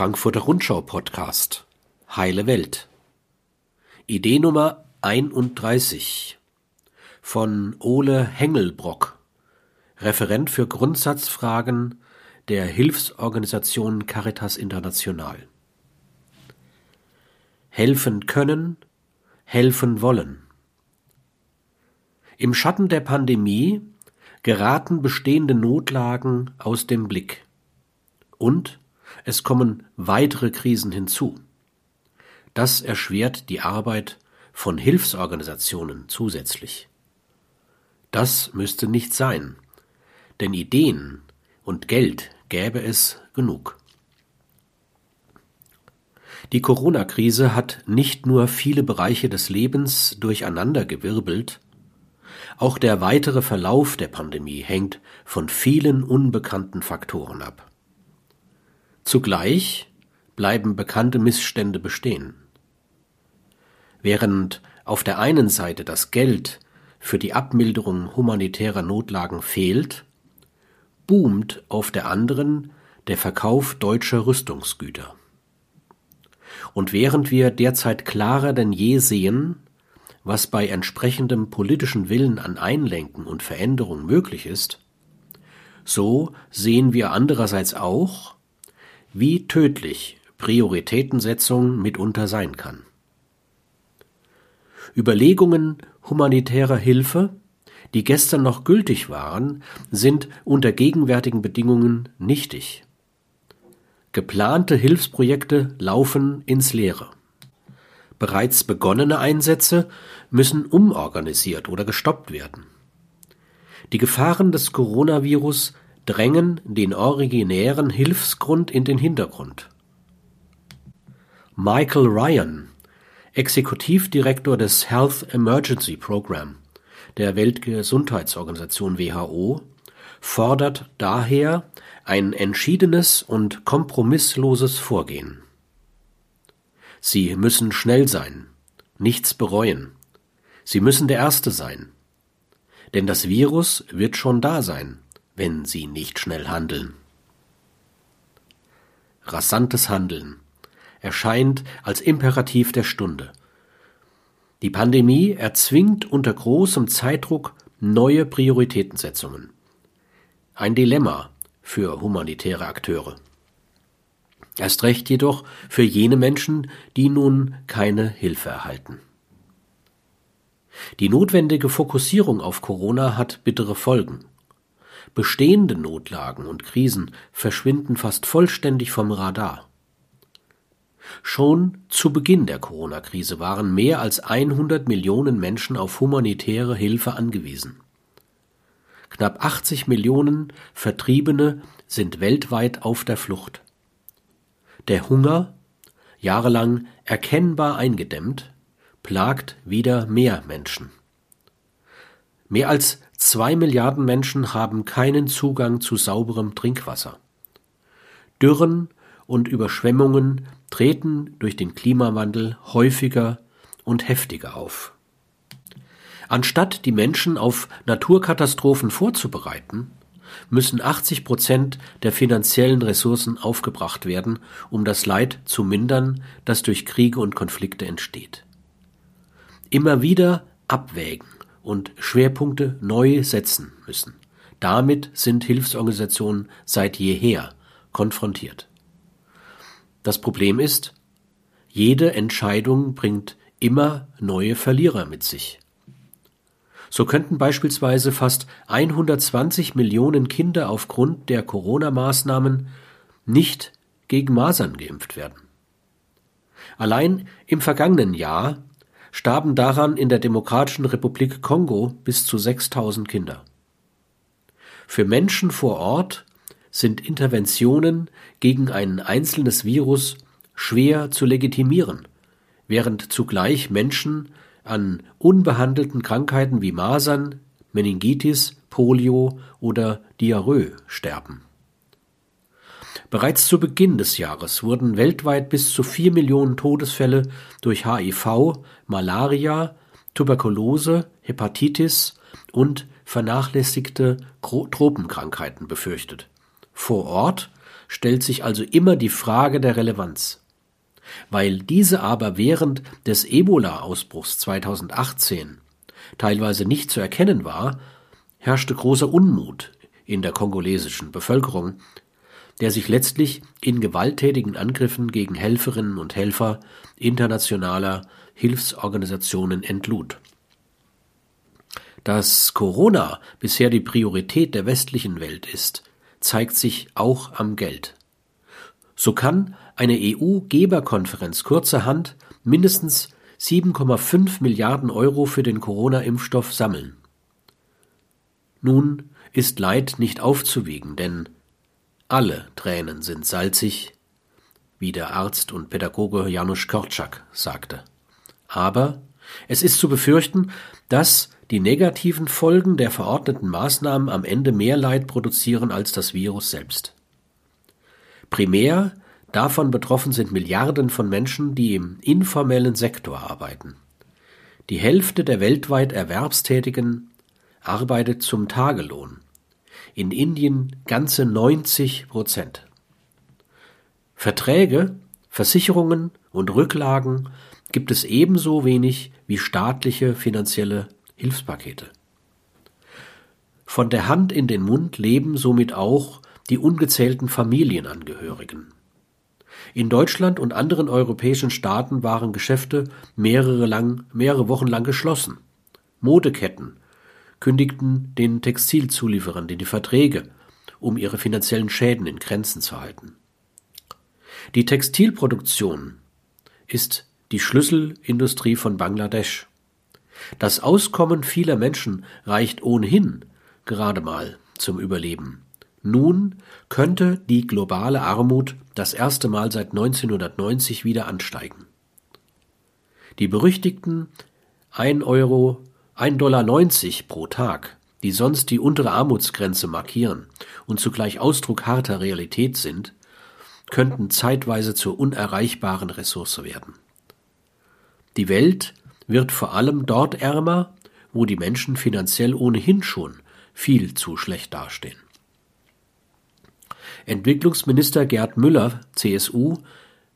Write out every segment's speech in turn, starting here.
Frankfurter Rundschau Podcast. Heile Welt. Idee Nummer 31 von Ole Hengelbrock. Referent für Grundsatzfragen der Hilfsorganisation Caritas International. Helfen können, helfen wollen. Im Schatten der Pandemie geraten bestehende Notlagen aus dem Blick. Und es kommen weitere Krisen hinzu. Das erschwert die Arbeit von Hilfsorganisationen zusätzlich. Das müsste nicht sein, denn Ideen und Geld gäbe es genug. Die Corona-Krise hat nicht nur viele Bereiche des Lebens durcheinandergewirbelt, auch der weitere Verlauf der Pandemie hängt von vielen unbekannten Faktoren ab. Zugleich bleiben bekannte Missstände bestehen. Während auf der einen Seite das Geld für die Abmilderung humanitärer Notlagen fehlt, boomt auf der anderen der Verkauf deutscher Rüstungsgüter. Und während wir derzeit klarer denn je sehen, was bei entsprechendem politischen Willen an Einlenken und Veränderung möglich ist, so sehen wir andererseits auch, wie tödlich Prioritätensetzung mitunter sein kann. Überlegungen humanitärer Hilfe, die gestern noch gültig waren, sind unter gegenwärtigen Bedingungen nichtig. Geplante Hilfsprojekte laufen ins Leere. Bereits begonnene Einsätze müssen umorganisiert oder gestoppt werden. Die Gefahren des Coronavirus drängen den originären Hilfsgrund in den Hintergrund. Michael Ryan, Exekutivdirektor des Health Emergency Program der Weltgesundheitsorganisation WHO, fordert daher ein entschiedenes und kompromissloses Vorgehen. Sie müssen schnell sein, nichts bereuen. Sie müssen der Erste sein. Denn das Virus wird schon da sein wenn sie nicht schnell handeln. Rasantes Handeln erscheint als Imperativ der Stunde. Die Pandemie erzwingt unter großem Zeitdruck neue Prioritätensetzungen. Ein Dilemma für humanitäre Akteure. Erst recht jedoch für jene Menschen, die nun keine Hilfe erhalten. Die notwendige Fokussierung auf Corona hat bittere Folgen. Bestehende Notlagen und Krisen verschwinden fast vollständig vom Radar. Schon zu Beginn der Corona-Krise waren mehr als 100 Millionen Menschen auf humanitäre Hilfe angewiesen. Knapp 80 Millionen Vertriebene sind weltweit auf der Flucht. Der Hunger, jahrelang erkennbar eingedämmt, plagt wieder mehr Menschen. Mehr als Zwei Milliarden Menschen haben keinen Zugang zu sauberem Trinkwasser. Dürren und Überschwemmungen treten durch den Klimawandel häufiger und heftiger auf. Anstatt die Menschen auf Naturkatastrophen vorzubereiten, müssen 80 Prozent der finanziellen Ressourcen aufgebracht werden, um das Leid zu mindern, das durch Kriege und Konflikte entsteht. Immer wieder abwägen, und Schwerpunkte neu setzen müssen. Damit sind Hilfsorganisationen seit jeher konfrontiert. Das Problem ist, jede Entscheidung bringt immer neue Verlierer mit sich. So könnten beispielsweise fast 120 Millionen Kinder aufgrund der Corona-Maßnahmen nicht gegen Masern geimpft werden. Allein im vergangenen Jahr starben daran in der Demokratischen Republik Kongo bis zu 6000 Kinder. Für Menschen vor Ort sind Interventionen gegen ein einzelnes Virus schwer zu legitimieren, während zugleich Menschen an unbehandelten Krankheiten wie Masern, Meningitis, Polio oder Diarrhoe sterben Bereits zu Beginn des Jahres wurden weltweit bis zu vier Millionen Todesfälle durch HIV, Malaria, Tuberkulose, Hepatitis und vernachlässigte Tropenkrankheiten befürchtet. Vor Ort stellt sich also immer die Frage der Relevanz. Weil diese aber während des Ebola-Ausbruchs 2018 teilweise nicht zu erkennen war, herrschte großer Unmut in der kongolesischen Bevölkerung, der sich letztlich in gewalttätigen Angriffen gegen Helferinnen und Helfer internationaler Hilfsorganisationen entlud. Dass Corona bisher die Priorität der westlichen Welt ist, zeigt sich auch am Geld. So kann eine EU-Geberkonferenz kurzerhand mindestens 7,5 Milliarden Euro für den Corona-Impfstoff sammeln. Nun ist Leid nicht aufzuwiegen, denn alle Tränen sind salzig, wie der Arzt und Pädagoge Janusz Korczak sagte. Aber es ist zu befürchten, dass die negativen Folgen der verordneten Maßnahmen am Ende mehr Leid produzieren als das Virus selbst. Primär davon betroffen sind Milliarden von Menschen, die im informellen Sektor arbeiten. Die Hälfte der weltweit Erwerbstätigen arbeitet zum Tagelohn. In Indien ganze 90 Prozent. Verträge, Versicherungen und Rücklagen gibt es ebenso wenig wie staatliche finanzielle Hilfspakete. Von der Hand in den Mund leben somit auch die ungezählten Familienangehörigen. In Deutschland und anderen europäischen Staaten waren Geschäfte mehrere, lang, mehrere Wochen lang geschlossen. Modeketten kündigten den Textilzulieferern die Verträge, um ihre finanziellen Schäden in Grenzen zu halten. Die Textilproduktion ist die Schlüsselindustrie von Bangladesch. Das Auskommen vieler Menschen reicht ohnehin gerade mal zum Überleben. Nun könnte die globale Armut das erste Mal seit 1990 wieder ansteigen. Die berüchtigten 1 Euro, 1,90 Dollar pro Tag, die sonst die untere Armutsgrenze markieren und zugleich Ausdruck harter Realität sind, könnten zeitweise zur unerreichbaren Ressource werden. Die Welt wird vor allem dort ärmer, wo die Menschen finanziell ohnehin schon viel zu schlecht dastehen. Entwicklungsminister Gerd Müller, CSU,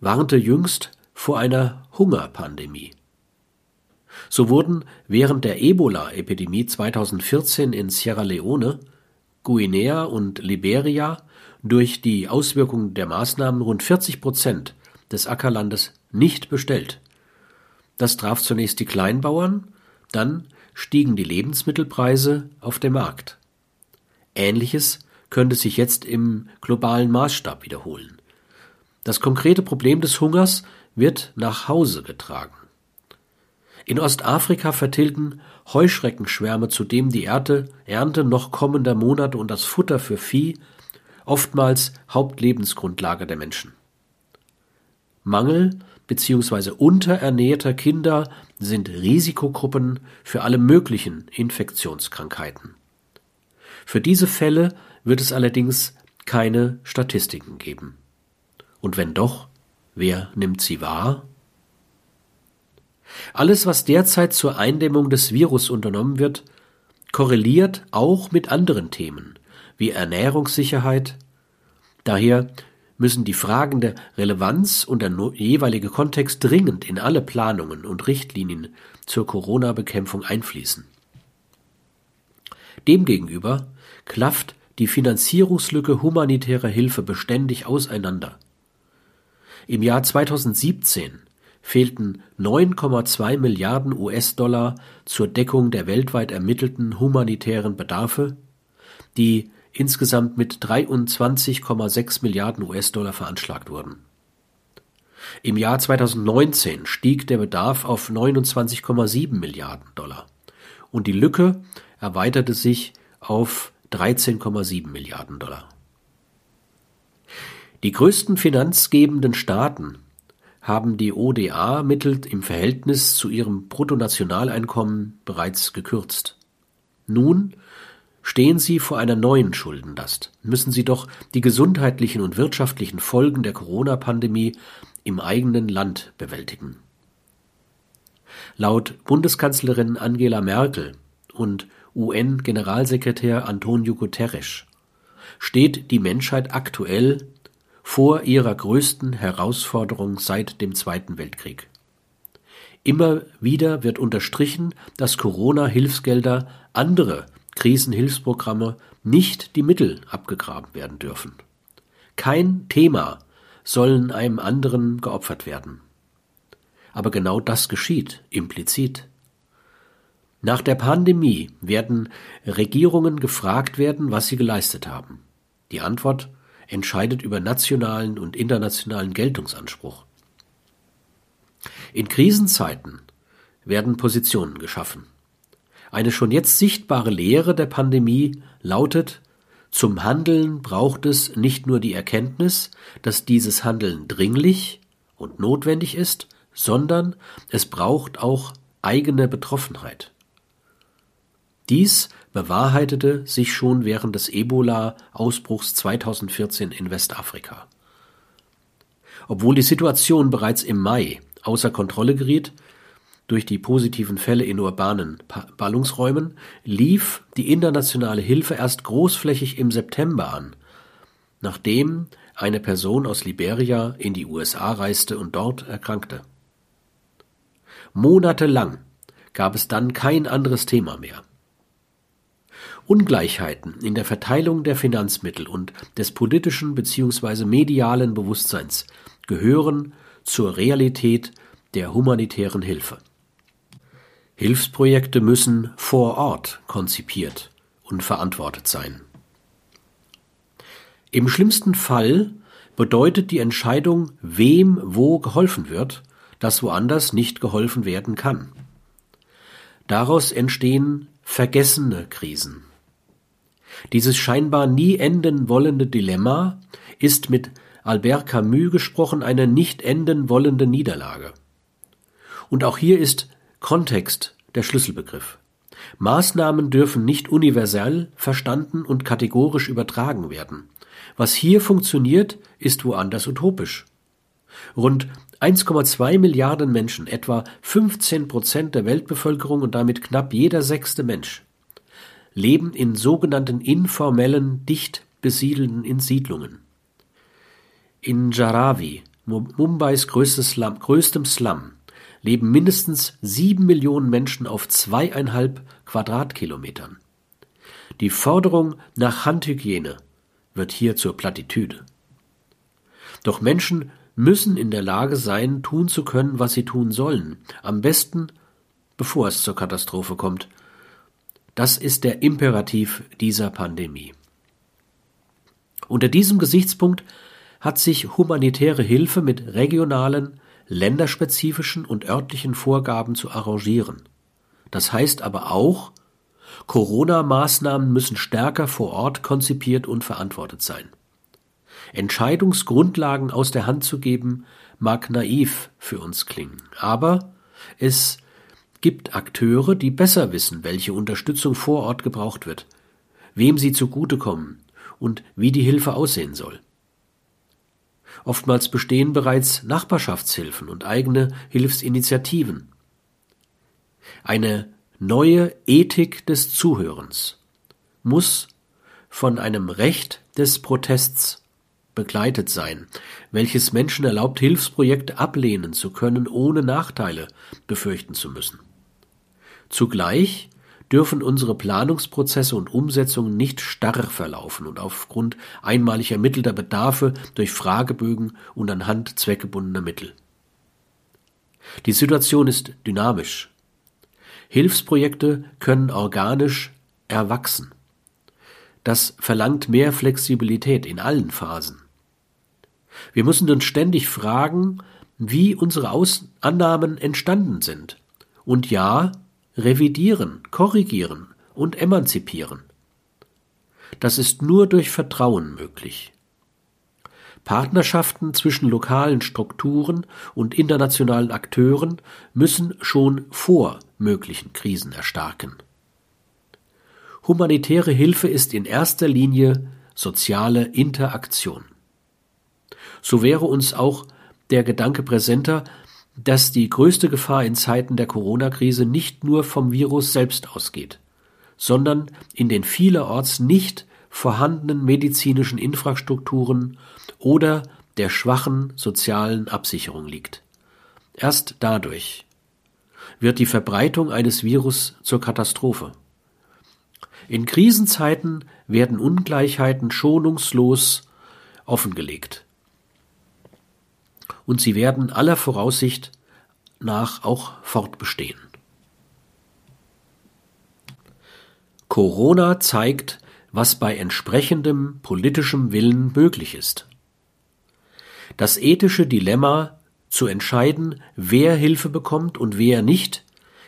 warnte jüngst vor einer Hungerpandemie. So wurden während der Ebola-Epidemie 2014 in Sierra Leone, Guinea und Liberia durch die Auswirkungen der Maßnahmen rund 40 Prozent des Ackerlandes nicht bestellt. Das traf zunächst die Kleinbauern, dann stiegen die Lebensmittelpreise auf dem Markt. Ähnliches könnte sich jetzt im globalen Maßstab wiederholen. Das konkrete Problem des Hungers wird nach Hause getragen. In Ostafrika vertilgen Heuschreckenschwärme zudem die Ernte, Ernte noch kommender Monate und das Futter für Vieh, oftmals Hauptlebensgrundlage der Menschen. Mangel bzw. unterernährter Kinder sind Risikogruppen für alle möglichen Infektionskrankheiten. Für diese Fälle wird es allerdings keine Statistiken geben. Und wenn doch, wer nimmt sie wahr? Alles, was derzeit zur Eindämmung des Virus unternommen wird, korreliert auch mit anderen Themen wie Ernährungssicherheit. Daher müssen die Fragen der Relevanz und der jeweilige Kontext dringend in alle Planungen und Richtlinien zur Corona-Bekämpfung einfließen. Demgegenüber klafft die Finanzierungslücke humanitärer Hilfe beständig auseinander. Im Jahr 2017 fehlten 9,2 Milliarden US-Dollar zur Deckung der weltweit ermittelten humanitären Bedarfe, die insgesamt mit 23,6 Milliarden US-Dollar veranschlagt wurden. Im Jahr 2019 stieg der Bedarf auf 29,7 Milliarden Dollar und die Lücke erweiterte sich auf 13,7 Milliarden Dollar. Die größten finanzgebenden Staaten haben die ODA-Mittel im Verhältnis zu ihrem Bruttonationaleinkommen bereits gekürzt. Nun Stehen Sie vor einer neuen Schuldenlast, müssen Sie doch die gesundheitlichen und wirtschaftlichen Folgen der Corona-Pandemie im eigenen Land bewältigen. Laut Bundeskanzlerin Angela Merkel und UN-Generalsekretär Antonio Guterres steht die Menschheit aktuell vor ihrer größten Herausforderung seit dem Zweiten Weltkrieg. Immer wieder wird unterstrichen, dass Corona-Hilfsgelder andere Krisenhilfsprogramme nicht die Mittel abgegraben werden dürfen. Kein Thema sollen einem anderen geopfert werden. Aber genau das geschieht implizit. Nach der Pandemie werden Regierungen gefragt werden, was sie geleistet haben. Die Antwort entscheidet über nationalen und internationalen Geltungsanspruch. In Krisenzeiten werden Positionen geschaffen. Eine schon jetzt sichtbare Lehre der Pandemie lautet, zum Handeln braucht es nicht nur die Erkenntnis, dass dieses Handeln dringlich und notwendig ist, sondern es braucht auch eigene Betroffenheit. Dies bewahrheitete sich schon während des Ebola-Ausbruchs 2014 in Westafrika. Obwohl die Situation bereits im Mai außer Kontrolle geriet, durch die positiven Fälle in urbanen Ballungsräumen lief die internationale Hilfe erst großflächig im September an, nachdem eine Person aus Liberia in die USA reiste und dort erkrankte. Monatelang gab es dann kein anderes Thema mehr. Ungleichheiten in der Verteilung der Finanzmittel und des politischen bzw. medialen Bewusstseins gehören zur Realität der humanitären Hilfe. Hilfsprojekte müssen vor Ort konzipiert und verantwortet sein. Im schlimmsten Fall bedeutet die Entscheidung, wem wo geholfen wird, dass woanders nicht geholfen werden kann. Daraus entstehen vergessene Krisen. Dieses scheinbar nie enden wollende Dilemma ist mit Albert Camus gesprochen eine nicht enden wollende Niederlage. Und auch hier ist Kontext der Schlüsselbegriff. Maßnahmen dürfen nicht universell verstanden und kategorisch übertragen werden. Was hier funktioniert, ist woanders utopisch. Rund 1,2 Milliarden Menschen, etwa 15 Prozent der Weltbevölkerung und damit knapp jeder sechste Mensch, leben in sogenannten informellen, dicht besiedelten Siedlungen. In Jaravi, Mumbais Slum, größtem Slum, leben mindestens sieben Millionen Menschen auf zweieinhalb Quadratkilometern. Die Forderung nach Handhygiene wird hier zur Plattitüde. Doch Menschen müssen in der Lage sein, tun zu können, was sie tun sollen, am besten bevor es zur Katastrophe kommt. Das ist der Imperativ dieser Pandemie. Unter diesem Gesichtspunkt hat sich humanitäre Hilfe mit regionalen, länderspezifischen und örtlichen Vorgaben zu arrangieren. Das heißt aber auch, Corona-Maßnahmen müssen stärker vor Ort konzipiert und verantwortet sein. Entscheidungsgrundlagen aus der Hand zu geben, mag naiv für uns klingen, aber es gibt Akteure, die besser wissen, welche Unterstützung vor Ort gebraucht wird, wem sie zugutekommen und wie die Hilfe aussehen soll. Oftmals bestehen bereits Nachbarschaftshilfen und eigene Hilfsinitiativen. Eine neue Ethik des Zuhörens muss von einem Recht des Protests begleitet sein, welches Menschen erlaubt, Hilfsprojekte ablehnen zu können, ohne Nachteile befürchten zu müssen. Zugleich dürfen unsere Planungsprozesse und Umsetzungen nicht starr verlaufen und aufgrund einmalig ermittelter Bedarfe durch Fragebögen und anhand zweckgebundener Mittel. Die Situation ist dynamisch. Hilfsprojekte können organisch erwachsen. Das verlangt mehr Flexibilität in allen Phasen. Wir müssen uns ständig fragen, wie unsere Aus Annahmen entstanden sind. Und ja, revidieren, korrigieren und emanzipieren. Das ist nur durch Vertrauen möglich. Partnerschaften zwischen lokalen Strukturen und internationalen Akteuren müssen schon vor möglichen Krisen erstarken. Humanitäre Hilfe ist in erster Linie soziale Interaktion. So wäre uns auch der Gedanke präsenter, dass die größte Gefahr in Zeiten der Corona-Krise nicht nur vom Virus selbst ausgeht, sondern in den vielerorts nicht vorhandenen medizinischen Infrastrukturen oder der schwachen sozialen Absicherung liegt. Erst dadurch wird die Verbreitung eines Virus zur Katastrophe. In Krisenzeiten werden Ungleichheiten schonungslos offengelegt. Und sie werden aller Voraussicht nach auch fortbestehen. Corona zeigt, was bei entsprechendem politischem Willen möglich ist. Das ethische Dilemma zu entscheiden, wer Hilfe bekommt und wer nicht,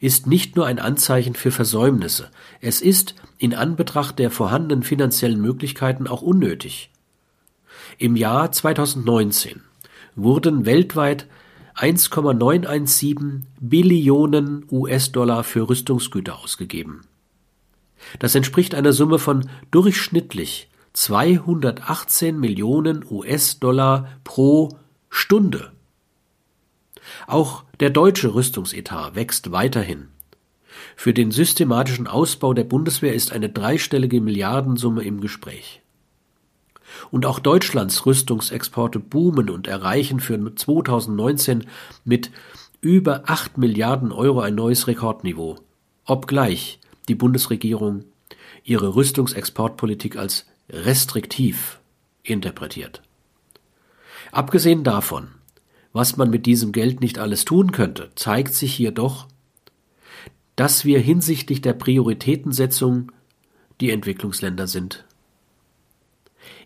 ist nicht nur ein Anzeichen für Versäumnisse, es ist in Anbetracht der vorhandenen finanziellen Möglichkeiten auch unnötig. Im Jahr 2019 wurden weltweit 1,917 Billionen US-Dollar für Rüstungsgüter ausgegeben. Das entspricht einer Summe von durchschnittlich 218 Millionen US-Dollar pro Stunde. Auch der deutsche Rüstungsetat wächst weiterhin. Für den systematischen Ausbau der Bundeswehr ist eine dreistellige Milliardensumme im Gespräch. Und auch Deutschlands Rüstungsexporte boomen und erreichen für 2019 mit über 8 Milliarden Euro ein neues Rekordniveau, obgleich die Bundesregierung ihre Rüstungsexportpolitik als restriktiv interpretiert. Abgesehen davon, was man mit diesem Geld nicht alles tun könnte, zeigt sich hier doch, dass wir hinsichtlich der Prioritätensetzung die Entwicklungsländer sind.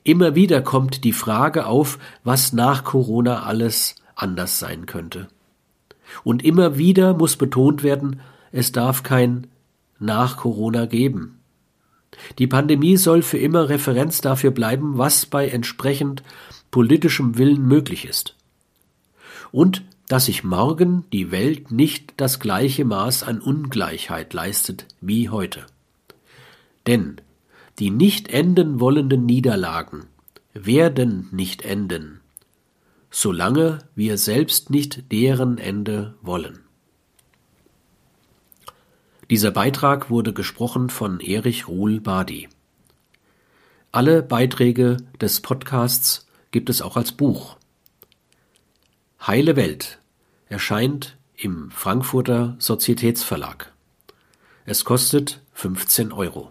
Immer wieder kommt die Frage auf, was nach Corona alles anders sein könnte. Und immer wieder muss betont werden, es darf kein nach Corona geben. Die Pandemie soll für immer Referenz dafür bleiben, was bei entsprechend politischem Willen möglich ist. Und dass sich morgen die Welt nicht das gleiche Maß an Ungleichheit leistet wie heute. Denn die nicht enden wollenden Niederlagen werden nicht enden, solange wir selbst nicht deren Ende wollen. Dieser Beitrag wurde gesprochen von Erich Ruhl Badi. Alle Beiträge des Podcasts gibt es auch als Buch. Heile Welt erscheint im Frankfurter Sozietätsverlag. Es kostet 15 Euro.